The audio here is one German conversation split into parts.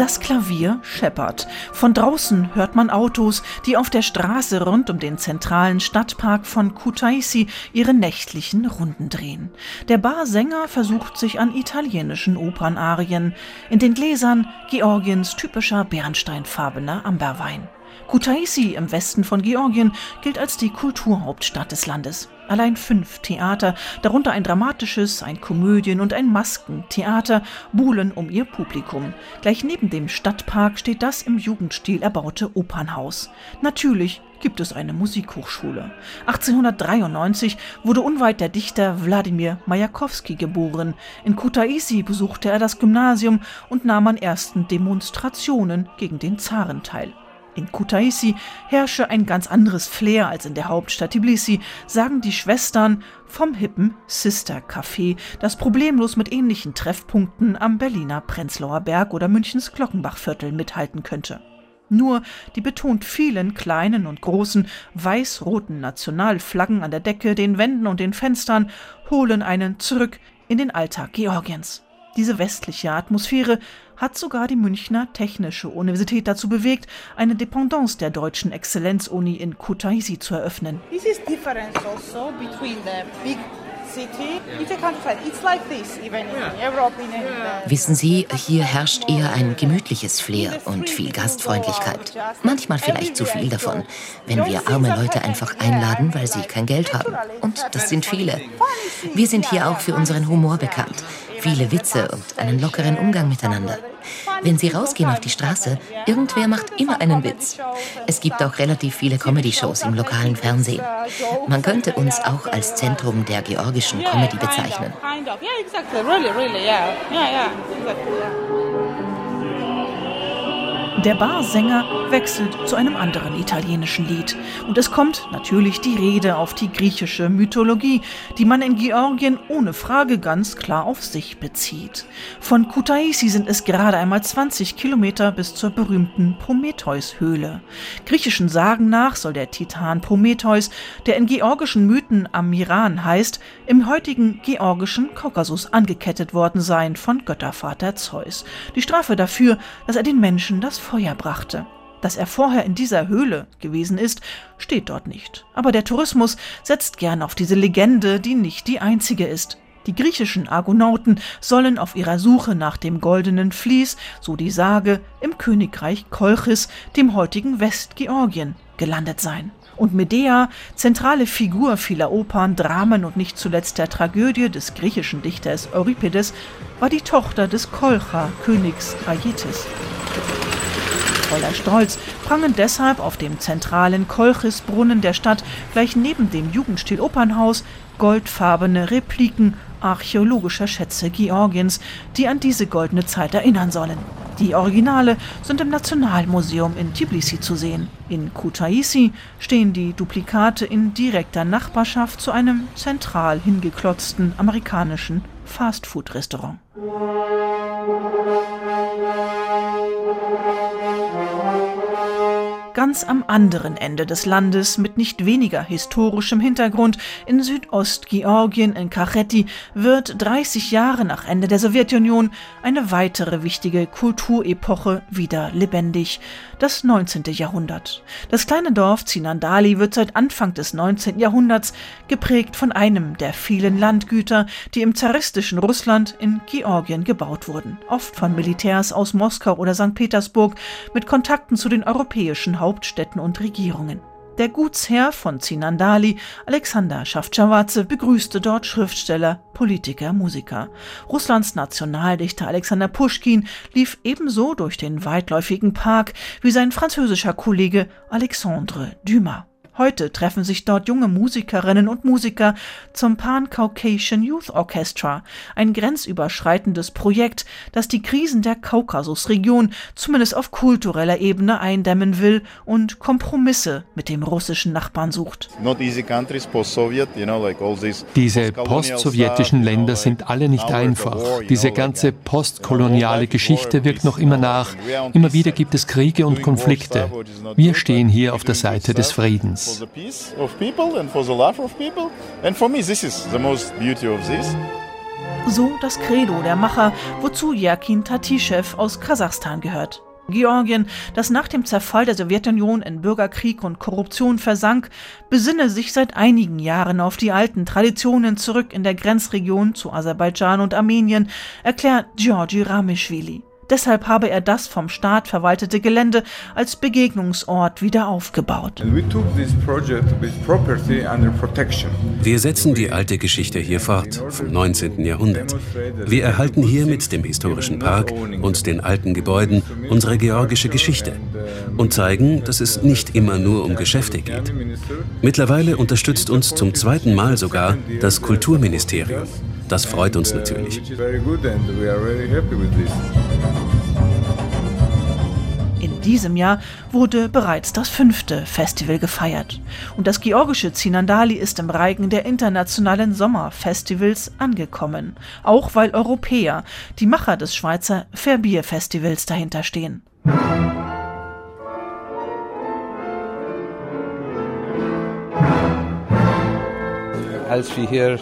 Das Klavier scheppert. Von draußen hört man Autos, die auf der Straße rund um den zentralen Stadtpark von Kutaisi ihre nächtlichen Runden drehen. Der Barsänger versucht sich an italienischen Opernarien. In den Gläsern Georgiens typischer bernsteinfarbener Amberwein. Kutaisi im Westen von Georgien gilt als die Kulturhauptstadt des Landes. Allein fünf Theater, darunter ein dramatisches, ein Komödien- und ein Maskentheater, buhlen um ihr Publikum. Gleich neben dem Stadtpark steht das im Jugendstil erbaute Opernhaus. Natürlich gibt es eine Musikhochschule. 1893 wurde unweit der Dichter Wladimir Majakowski geboren. In Kutaisi besuchte er das Gymnasium und nahm an ersten Demonstrationen gegen den Zaren teil. In Kutaisi herrsche ein ganz anderes Flair als in der Hauptstadt Tbilisi, sagen die Schwestern vom hippen Sister Café, das problemlos mit ähnlichen Treffpunkten am Berliner Prenzlauer Berg oder Münchens Glockenbachviertel mithalten könnte. Nur die betont vielen kleinen und großen weiß-roten Nationalflaggen an der Decke, den Wänden und den Fenstern holen einen zurück in den Alltag Georgiens. Diese westliche Atmosphäre hat sogar die Münchner Technische Universität dazu bewegt, eine Dependance der deutschen Exzellenzuni in Kutaisi zu eröffnen. This is difference also between the big Wissen Sie, hier herrscht eher ein gemütliches Flair und viel Gastfreundlichkeit. Manchmal vielleicht zu viel davon, wenn wir arme Leute einfach einladen, weil sie kein Geld haben. Und das sind viele. Wir sind hier auch für unseren Humor bekannt viele Witze und einen lockeren Umgang miteinander. Wenn Sie rausgehen auf die Straße, irgendwer macht immer einen Witz. Es gibt auch relativ viele Comedy-Shows im lokalen Fernsehen. Man könnte uns auch als Zentrum der georgischen Comedy bezeichnen. Der Barsänger wechselt zu einem anderen italienischen Lied. Und es kommt natürlich die Rede auf die griechische Mythologie, die man in Georgien ohne Frage ganz klar auf sich bezieht. Von Kutaisi sind es gerade einmal 20 Kilometer bis zur berühmten Prometheus-Höhle. Griechischen Sagen nach soll der Titan Prometheus, der in georgischen Mythen Amiran heißt, im heutigen georgischen Kaukasus angekettet worden sein von Göttervater Zeus. Die Strafe dafür, dass er den Menschen das Feuer brachte. Dass er vorher in dieser Höhle gewesen ist, steht dort nicht. Aber der Tourismus setzt gern auf diese Legende, die nicht die einzige ist. Die griechischen Argonauten sollen auf ihrer Suche nach dem goldenen Vlies, so die Sage, im Königreich Kolchis, dem heutigen Westgeorgien, gelandet sein. Und Medea, zentrale Figur vieler Opern, Dramen und nicht zuletzt der Tragödie des griechischen Dichters Euripides, war die Tochter des Kolcha-Königs Aietes voller Stolz prangen deshalb auf dem zentralen Kolchisbrunnen der Stadt gleich neben dem Jugendstil-Opernhaus goldfarbene Repliken archäologischer Schätze Georgiens, die an diese goldene Zeit erinnern sollen. Die Originale sind im Nationalmuseum in Tbilisi zu sehen. In Kutaisi stehen die Duplikate in direkter Nachbarschaft zu einem zentral hingeklotzten amerikanischen Fastfood-Restaurant. Ganz am anderen Ende des Landes mit nicht weniger historischem Hintergrund in Südostgeorgien in Kachetti wird 30 Jahre nach Ende der Sowjetunion eine weitere wichtige Kulturepoche wieder lebendig, das 19. Jahrhundert. Das kleine Dorf Zinandali wird seit Anfang des 19. Jahrhunderts geprägt von einem der vielen Landgüter, die im zaristischen Russland in Georgien gebaut wurden, oft von Militärs aus Moskau oder St. Petersburg mit Kontakten zu den europäischen Hauptstädten Hauptstädten und Regierungen. Der Gutsherr von Zinandali, Alexander Schaftschawadze, begrüßte dort Schriftsteller, Politiker, Musiker. Russlands Nationaldichter Alexander Puschkin lief ebenso durch den weitläufigen Park wie sein französischer Kollege Alexandre Dumas. Heute treffen sich dort junge Musikerinnen und Musiker zum Pan-Caucasian Youth Orchestra, ein grenzüberschreitendes Projekt, das die Krisen der Kaukasusregion zumindest auf kultureller Ebene eindämmen will und Kompromisse mit dem russischen Nachbarn sucht. Diese postsowjetischen Länder sind alle nicht einfach. Diese ganze postkoloniale Geschichte wirkt noch immer nach. Immer wieder gibt es Kriege und Konflikte. Wir stehen hier auf der Seite des Friedens peace. So das Credo der Macher, wozu Jerkin Tatischew aus Kasachstan gehört. Georgien, das nach dem Zerfall der Sowjetunion in Bürgerkrieg und Korruption versank, besinne sich seit einigen Jahren auf die alten Traditionen zurück in der Grenzregion zu Aserbaidschan und Armenien, erklärt Georgi Ramischvili. Deshalb habe er das vom Staat verwaltete Gelände als Begegnungsort wieder aufgebaut. Wir setzen die alte Geschichte hier fort, vom 19. Jahrhundert. Wir erhalten hier mit dem historischen Park und den alten Gebäuden unsere georgische Geschichte und zeigen, dass es nicht immer nur um Geschäfte geht. Mittlerweile unterstützt uns zum zweiten Mal sogar das Kulturministerium. Das freut uns natürlich. In diesem Jahr wurde bereits das fünfte Festival gefeiert. Und das georgische Zinandali ist im Reigen der internationalen Sommerfestivals angekommen. Auch weil Europäer, die Macher des Schweizer Verbier Festivals, dahinter stehen. Als wir hier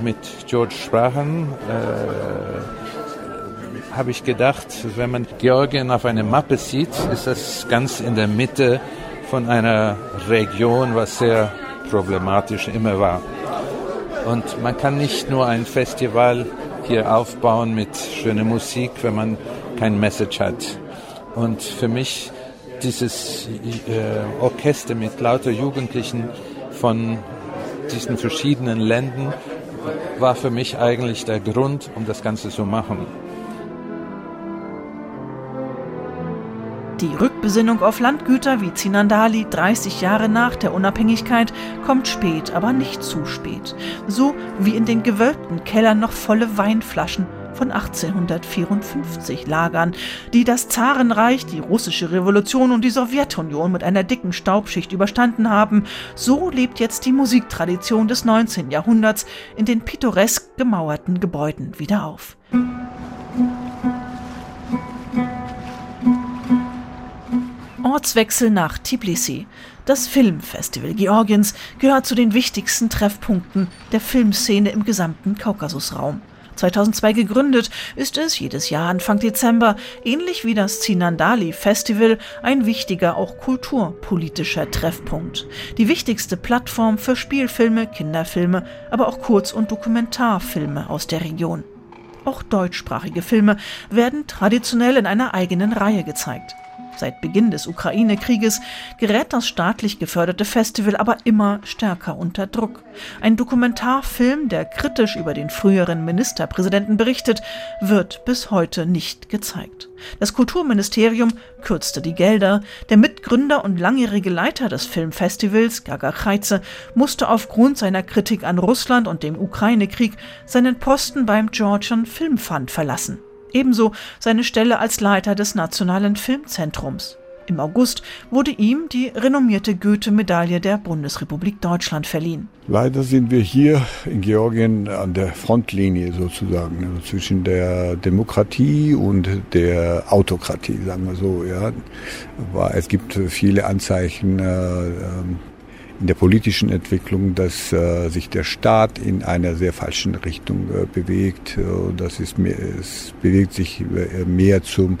mit George sprachen, äh, habe ich gedacht, wenn man Georgien auf einer Mappe sieht, ist das ganz in der Mitte von einer Region, was sehr problematisch immer war. Und man kann nicht nur ein Festival hier aufbauen mit schöner Musik, wenn man kein Message hat. Und für mich dieses äh, Orchester mit lauter Jugendlichen von diesen verschiedenen Ländern war für mich eigentlich der Grund, um das Ganze zu machen. Die Rückbesinnung auf Landgüter wie Zinandali 30 Jahre nach der Unabhängigkeit kommt spät, aber nicht zu spät. So wie in den gewölbten Kellern noch volle Weinflaschen von 1854 lagern, die das Zarenreich, die russische Revolution und die Sowjetunion mit einer dicken Staubschicht überstanden haben, so lebt jetzt die Musiktradition des 19. Jahrhunderts in den pittoresk gemauerten Gebäuden wieder auf. Ortswechsel nach Tbilisi. Das Filmfestival Georgiens gehört zu den wichtigsten Treffpunkten der Filmszene im gesamten Kaukasusraum. 2002 gegründet, ist es jedes Jahr Anfang Dezember, ähnlich wie das Zinandali Festival, ein wichtiger, auch kulturpolitischer Treffpunkt. Die wichtigste Plattform für Spielfilme, Kinderfilme, aber auch Kurz- und Dokumentarfilme aus der Region. Auch deutschsprachige Filme werden traditionell in einer eigenen Reihe gezeigt. Seit Beginn des Ukraine-Krieges gerät das staatlich geförderte Festival aber immer stärker unter Druck. Ein Dokumentarfilm, der kritisch über den früheren Ministerpräsidenten berichtet, wird bis heute nicht gezeigt. Das Kulturministerium kürzte die Gelder. Der Mitgründer und langjährige Leiter des Filmfestivals, Gaga Kreize, musste aufgrund seiner Kritik an Russland und dem Ukraine-Krieg seinen Posten beim Georgian Film Fund verlassen. Ebenso seine Stelle als Leiter des Nationalen Filmzentrums. Im August wurde ihm die renommierte Goethe-Medaille der Bundesrepublik Deutschland verliehen. Leider sind wir hier in Georgien an der Frontlinie sozusagen, also zwischen der Demokratie und der Autokratie, sagen wir so. Ja. Es gibt viele Anzeichen äh, ähm, in der politischen Entwicklung, dass äh, sich der Staat in einer sehr falschen Richtung äh, bewegt. Äh, das ist mehr, es bewegt sich äh, mehr zum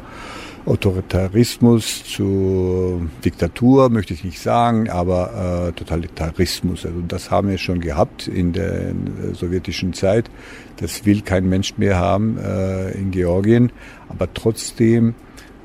Autoritarismus, zu Diktatur, möchte ich nicht sagen, aber äh, Totalitarismus. Also das haben wir schon gehabt in der äh, sowjetischen Zeit. Das will kein Mensch mehr haben äh, in Georgien. Aber trotzdem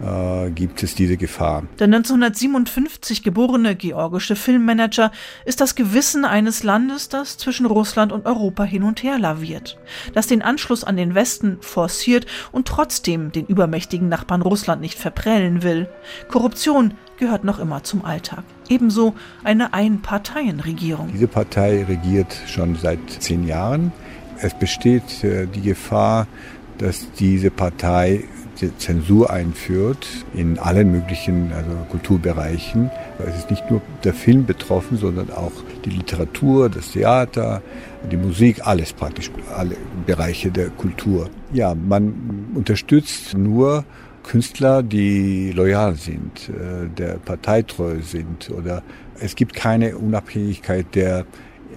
äh, gibt es diese Gefahr. Der 1957 geborene georgische Filmmanager ist das Gewissen eines Landes, das zwischen Russland und Europa hin und her laviert, das den Anschluss an den Westen forciert und trotzdem den übermächtigen Nachbarn Russland nicht verprellen will. Korruption gehört noch immer zum Alltag. Ebenso eine Einparteienregierung. Diese Partei regiert schon seit zehn Jahren. Es besteht äh, die Gefahr, dass diese Partei die Zensur einführt in allen möglichen also Kulturbereichen. Es ist nicht nur der Film betroffen, sondern auch die Literatur, das Theater, die Musik, alles praktisch, alle Bereiche der Kultur. Ja, man unterstützt nur Künstler, die loyal sind, äh, der parteitreu sind oder es gibt keine Unabhängigkeit der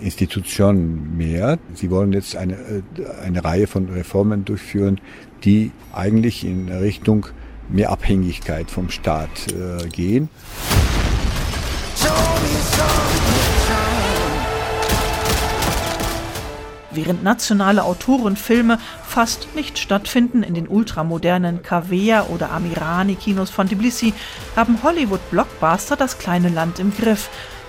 Institution mehr. Sie wollen jetzt eine, äh, eine Reihe von Reformen durchführen, die eigentlich in Richtung mehr Abhängigkeit vom Staat äh, gehen. Während nationale Autorenfilme fast nicht stattfinden in den ultramodernen Cavea oder Amirani-Kinos von Tbilisi, haben Hollywood-Blockbuster das kleine Land im Griff.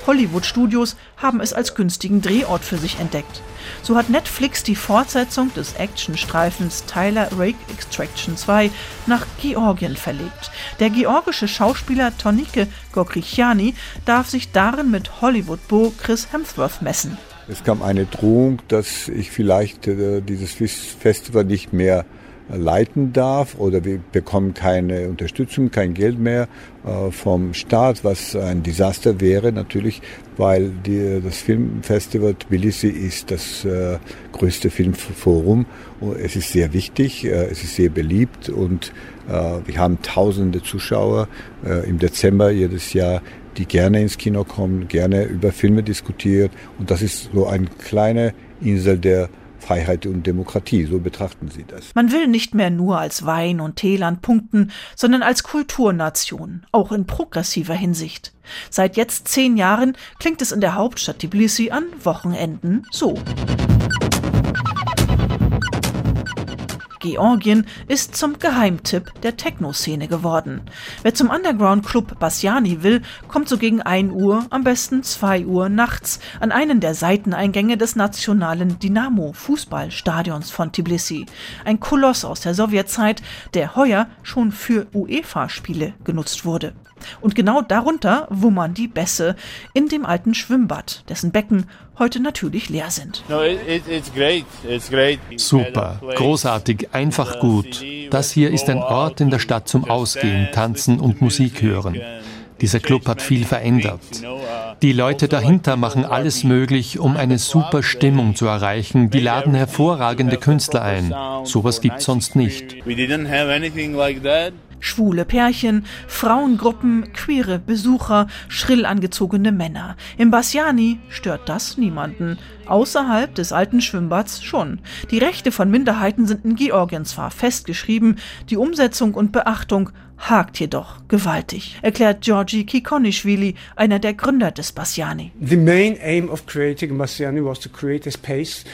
Hollywood-Studios haben es als günstigen Drehort für sich entdeckt. So hat Netflix die Fortsetzung des Actionstreifens Tyler Rake Extraction 2 nach Georgien verlegt. Der georgische Schauspieler Tonike Gokrichiani darf sich darin mit Hollywood-Bo Chris Hemsworth messen. Es kam eine Drohung, dass ich vielleicht äh, dieses Festival nicht mehr leiten darf oder wir bekommen keine Unterstützung, kein Geld mehr äh, vom Staat, was ein Desaster wäre natürlich, weil die, das Filmfestival Tbilisi ist das äh, größte Filmforum. Es ist sehr wichtig, äh, es ist sehr beliebt und wir haben tausende Zuschauer im Dezember jedes Jahr die gerne ins Kino kommen, gerne über Filme diskutiert. Und das ist so eine kleine Insel der Freiheit und Demokratie. So betrachten sie das. Man will nicht mehr nur als Wein und Teeland punkten, sondern als Kulturnation, auch in progressiver Hinsicht. Seit jetzt zehn Jahren klingt es in der Hauptstadt Tbilisi an Wochenenden so. Georgien ist zum Geheimtipp der Techno-Szene geworden. Wer zum Underground-Club Bassiani will, kommt so gegen 1 Uhr, am besten 2 Uhr nachts an einen der Seiteneingänge des nationalen Dynamo-Fußballstadions von Tbilisi. Ein Koloss aus der Sowjetzeit, der heuer schon für UEFA-Spiele genutzt wurde. Und genau darunter wummern die Bässe in dem alten Schwimmbad, dessen Becken heute natürlich leer sind. Super, großartig, einfach gut. Das hier ist ein Ort in der Stadt zum Ausgehen, Tanzen und Musik hören. Dieser Club hat viel verändert. Die Leute dahinter machen alles möglich, um eine super Stimmung zu erreichen. Die laden hervorragende Künstler ein. Sowas gibt's sonst nicht schwule Pärchen, Frauengruppen, queere Besucher, schrill angezogene Männer. Im Bassiani stört das niemanden. Außerhalb des alten Schwimmbads schon. Die Rechte von Minderheiten sind in Georgien zwar festgeschrieben, die Umsetzung und Beachtung hakt jedoch gewaltig, erklärt Georgi Kikonishvili, einer der Gründer des Bassiani. The main aim of creating Bassiani was to create a space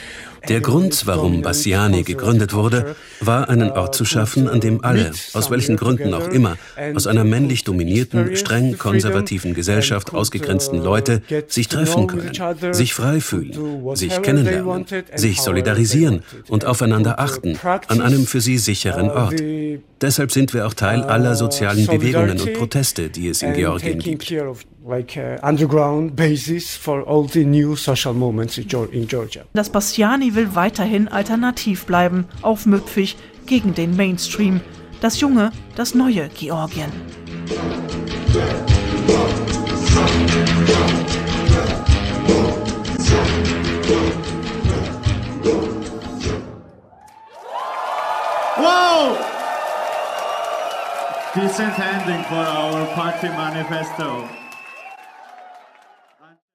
der Grund, warum Bassiani gegründet wurde, war einen Ort zu schaffen, an dem alle, aus welchen Gründen auch immer, aus einer männlich dominierten, streng konservativen Gesellschaft ausgegrenzten Leute sich treffen können, sich frei fühlen, sich kennenlernen, sich solidarisieren und aufeinander achten, an einem für sie sicheren Ort. Deshalb sind wir auch Teil aller sozialen Bewegungen und Proteste, die es in Georgien gibt. Das Bastiani will weiterhin alternativ bleiben, aufmüpfig gegen den Mainstream. Das junge, das neue Georgien. Decent ending for our party manifesto.